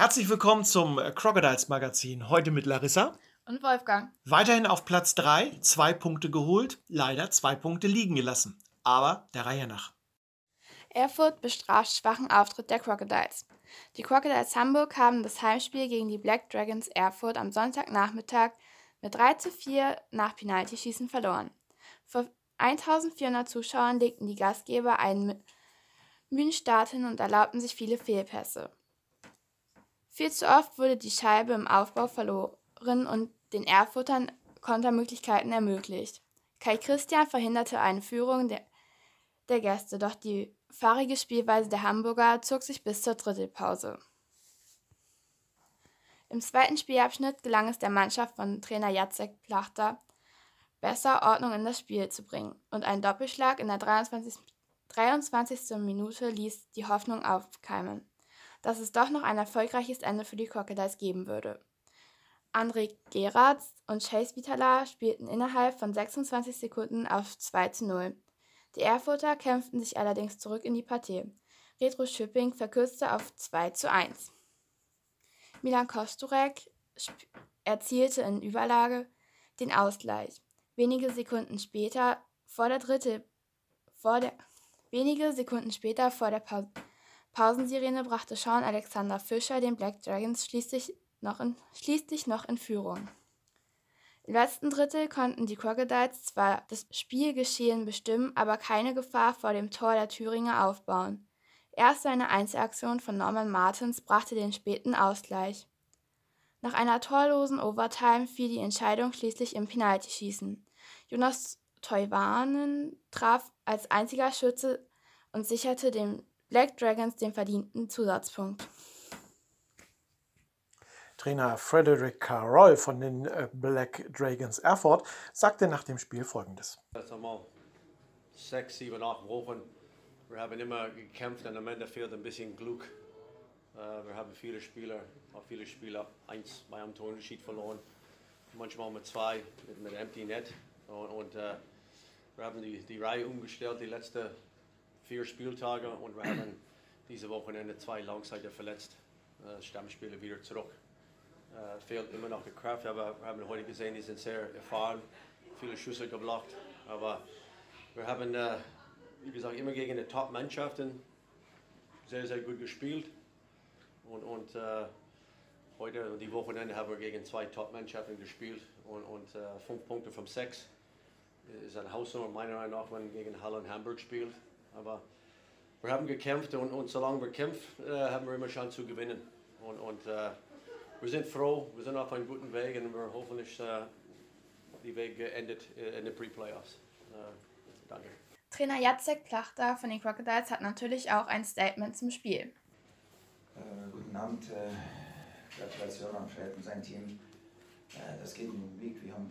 Herzlich willkommen zum Crocodiles Magazin. Heute mit Larissa. Und Wolfgang. Weiterhin auf Platz 3, zwei Punkte geholt, leider zwei Punkte liegen gelassen. Aber der Reihe nach. Erfurt bestraft schwachen Auftritt der Crocodiles. Die Crocodiles Hamburg haben das Heimspiel gegen die Black Dragons Erfurt am Sonntagnachmittag mit 3 zu 4 nach Penaltyschießen verloren. Vor 1400 Zuschauern legten die Gastgeber einen müden Start hin und erlaubten sich viele Fehlpässe. Viel zu oft wurde die Scheibe im Aufbau verloren und den Erfurtern Kontermöglichkeiten ermöglicht. Kai Christian verhinderte eine Führung der, der Gäste, doch die fahrige Spielweise der Hamburger zog sich bis zur Drittelpause. Im zweiten Spielabschnitt gelang es der Mannschaft von Trainer Jacek Plachter, besser Ordnung in das Spiel zu bringen und ein Doppelschlag in der 23. 23. Minute ließ die Hoffnung aufkeimen, dass es doch noch ein erfolgreiches Ende für die Crocodiles geben würde. André Geratz und Chase Vitala spielten innerhalb von 26 Sekunden auf 2 zu 0. Die Erfurter kämpften sich allerdings zurück in die Partie. Retro Schüpping verkürzte auf 2 zu 1. Milan Kosturek erzielte in Überlage den Ausgleich. Wenige Sekunden später vor der dritte vor der wenige Sekunden später vor der pa Pausensirene brachte Sean Alexander Fischer den Black Dragons schließlich noch in, schließlich noch in Führung. Im letzten Drittel konnten die Crocodiles zwar das Spielgeschehen bestimmen, aber keine Gefahr vor dem Tor der Thüringer aufbauen. Erst eine Einzelaktion von Norman Martins brachte den späten Ausgleich. Nach einer torlosen Overtime fiel die Entscheidung schließlich im Penaltyschießen. Jonas Teuwanen traf als einziger Schütze und sicherte den Black Dragons den verdienten Zusatzpunkt. Trainer Frederick Carroll von den äh, Black Dragons Erfurt sagte nach dem Spiel folgendes. Das haben wir sechs, sieben, acht Wochen. Wir haben immer gekämpft und am Ende fehlt ein bisschen Glück. Äh, wir haben viele Spieler, auch viele Spieler, eins bei einem Torunterschied verloren, manchmal mit zwei, mit, mit Empty Net. Und, und uh, wir haben die, die Reihe umgestellt die letzten vier Spieltage und wir haben diese Wochenende zwei Langseiter verletzt, uh, Stammspieler wieder zurück. Äh, fehlt immer noch die Kraft, aber wir haben heute gesehen, die sind sehr erfahren, viele Schüsse geblockt. Aber wir haben, äh, wie gesagt, immer gegen die Top-Mannschaften sehr, sehr gut gespielt. Und, und äh, heute, die Wochenende, haben wir gegen zwei Top-Mannschaften gespielt und, und äh, fünf Punkte von sechs. Ist eine Hausnummer, meiner Meinung nach, wenn man gegen Halle und Hamburg spielt. Aber wir haben gekämpft und, und solange wir kämpfen, äh, haben wir immer Chance zu gewinnen. Und, und äh, wir sind froh, wir sind auf einem guten Weg und wir hoffentlich äh, die Weg endet äh, in den Pre-Playoffs. Äh, danke. Trainer Jacek Plachter von den Crocodiles hat natürlich auch ein Statement zum Spiel. Äh, guten Abend, äh, Gratulation an Fred und sein Team. Äh, das geht in den Weg, wir haben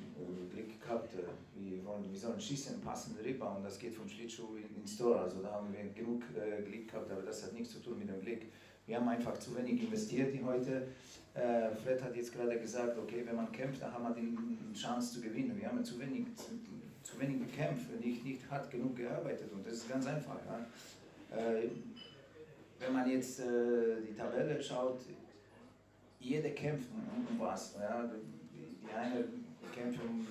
Glück gehabt, wir, wollen, wir sollen schießen, passen, Rebound, das geht vom Schlittschuh ins Tor, also da haben wir genug Glück gehabt, aber das hat nichts zu tun mit dem Glück. Wir haben einfach zu wenig investiert in heute. Äh, Fred hat jetzt gerade gesagt, okay, wenn man kämpft, dann haben wir die Chance zu gewinnen. Wir haben zu wenig, zu, wenig gekämpft, nicht, nicht hart genug gearbeitet und das ist ganz einfach. Ja. Äh, wenn man jetzt äh, die Tabelle schaut, jeder kämpft um, um was. Ja. Die eine kämpft um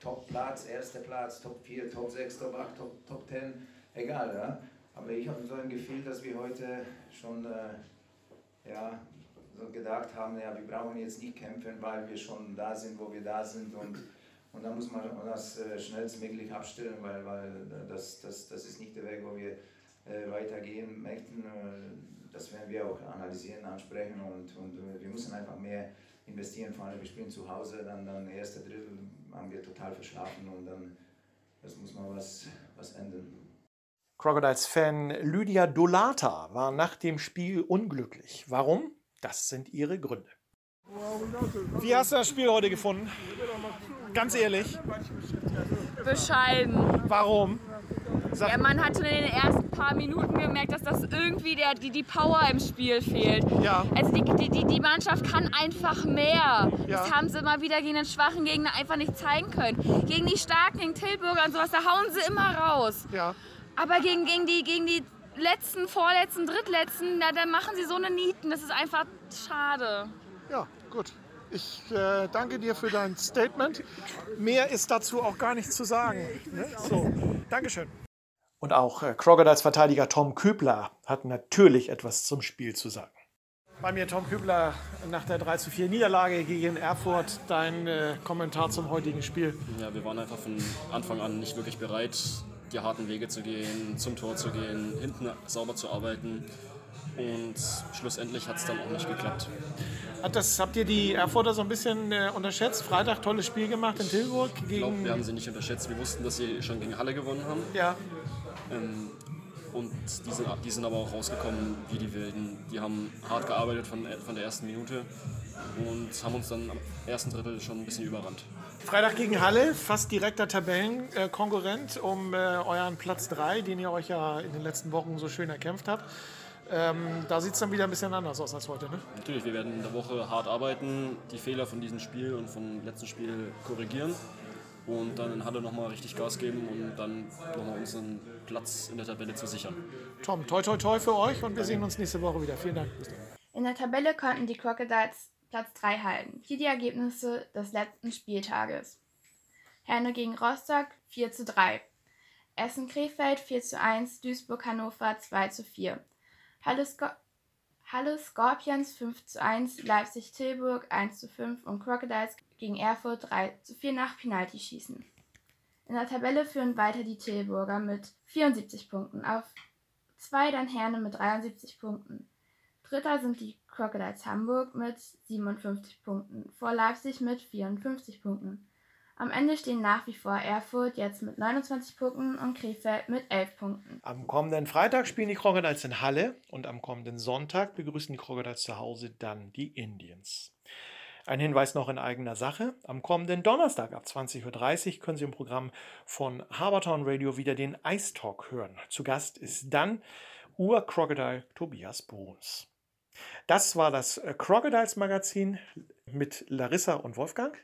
Top-Platz, erster Platz, Top 4, Top 6, Top 8, Top, Top 10, egal. Ja. Aber ich habe so ein Gefühl, dass wir heute schon äh, ja, so gedacht haben, ja, wir brauchen jetzt nicht kämpfen, weil wir schon da sind, wo wir da sind. Und, und dann muss man das äh, schnellstmöglich abstellen, weil, weil das, das, das ist nicht der Weg, wo wir äh, weitergehen möchten. Äh, das werden wir auch analysieren, ansprechen und, und wir müssen einfach mehr investieren. Vor allem, wir spielen zu Hause, dann, dann erste Drittel haben wir total verschlafen und dann das muss man was, was ändern. Crocodiles-Fan Lydia Dolata war nach dem Spiel unglücklich. Warum? Das sind ihre Gründe. Wie hast du das Spiel heute gefunden? Ganz ehrlich. Bescheiden. Warum? Sag ja, man hatte in den ersten paar Minuten gemerkt, dass das irgendwie der, die, die Power im Spiel fehlt. Ja. Also die, die, die Mannschaft kann einfach mehr. Ja. Das haben sie immer wieder gegen den schwachen Gegner einfach nicht zeigen können. Gegen die starken, gegen Tilburger und sowas, da hauen sie immer raus. Ja. Aber gegen, gegen, die, gegen die letzten, vorletzten, drittletzten, na, dann machen sie so eine Nieten. Das ist einfach schade. Ja, gut. Ich äh, danke dir für dein Statement. Mehr ist dazu auch gar nicht zu sagen. Ne? So, Dankeschön. Und auch äh, Crocodiles Verteidiger Tom Kübler hat natürlich etwas zum Spiel zu sagen. Bei mir Tom Kübler nach der 3 zu 4 Niederlage gegen Erfurt. Dein äh, Kommentar zum heutigen Spiel. Ja, wir waren einfach von Anfang an nicht wirklich bereit, die harten Wege zu gehen, zum Tor zu gehen, hinten sauber zu arbeiten. Und schlussendlich hat es dann auch nicht geklappt. Hat das, habt ihr die Erfurter so ein bisschen äh, unterschätzt? Freitag tolles Spiel gemacht in Tilburg Ich gegen. glaube, wir haben sie nicht unterschätzt. Wir wussten, dass sie schon gegen Halle gewonnen haben. ja, Ähm, und die sind, die sind aber auch rausgekommen wie die Wilden. Die haben hart gearbeitet von, von der ersten Minute und haben uns dann am ersten Drittel schon ein bisschen überrannt. Freitag gegen Halle, fast direkter Tabellenkonkurrent um äh, euren Platz 3, den ihr euch ja in den letzten Wochen so schön erkämpft habt. Ähm, da sieht es dann wieder ein bisschen anders aus als heute. Ne? Natürlich, wir werden in der Woche hart arbeiten, die Fehler von diesem Spiel und vom letzten Spiel korrigieren und dann in Halle nochmal richtig Gas geben und dann nochmal unseren Platz in der Tabelle zu sichern. Tom, toi toi toi für euch und wir sehen uns nächste Woche wieder. Vielen Dank. In der Tabelle konnten die Crocodiles Platz 3 halten. Hier die Ergebnisse des letzten Spieltages. Herne gegen Rostock 4 zu 3. Essen Krefeld 4 zu 1. Duisburg Hannover 2 zu 4. Halle, Sco Halle Scorpions 5 zu 1. Leipzig Tilburg 1 zu 5 und Crocodiles gegen Erfurt 3 zu 4 nach Penaltyschießen. In der Tabelle führen weiter die Tilburger mit 74 Punkten. Auf 2 dann Herne mit 73 Punkten. Dritter sind die Crocodiles Hamburg mit 57 Punkten, vor Leipzig mit 54 Punkten. Am Ende stehen nach wie vor Erfurt jetzt mit 29 Punkten und Krefeld mit 11 Punkten. Am kommenden Freitag spielen die Crocodiles in Halle und am kommenden Sonntag begrüßen die Crocodiles zu Hause dann die Indians. Ein Hinweis noch in eigener Sache. Am kommenden Donnerstag ab 20.30 Uhr können Sie im Programm von Habertown Radio wieder den Ice Talk hören. Zu Gast ist dann Ur-Crocodile Tobias Bruns. Das war das äh, Crocodiles Magazin mit Larissa und Wolfgang.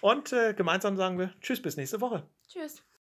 Und äh, gemeinsam sagen wir Tschüss bis nächste Woche. Tschüss.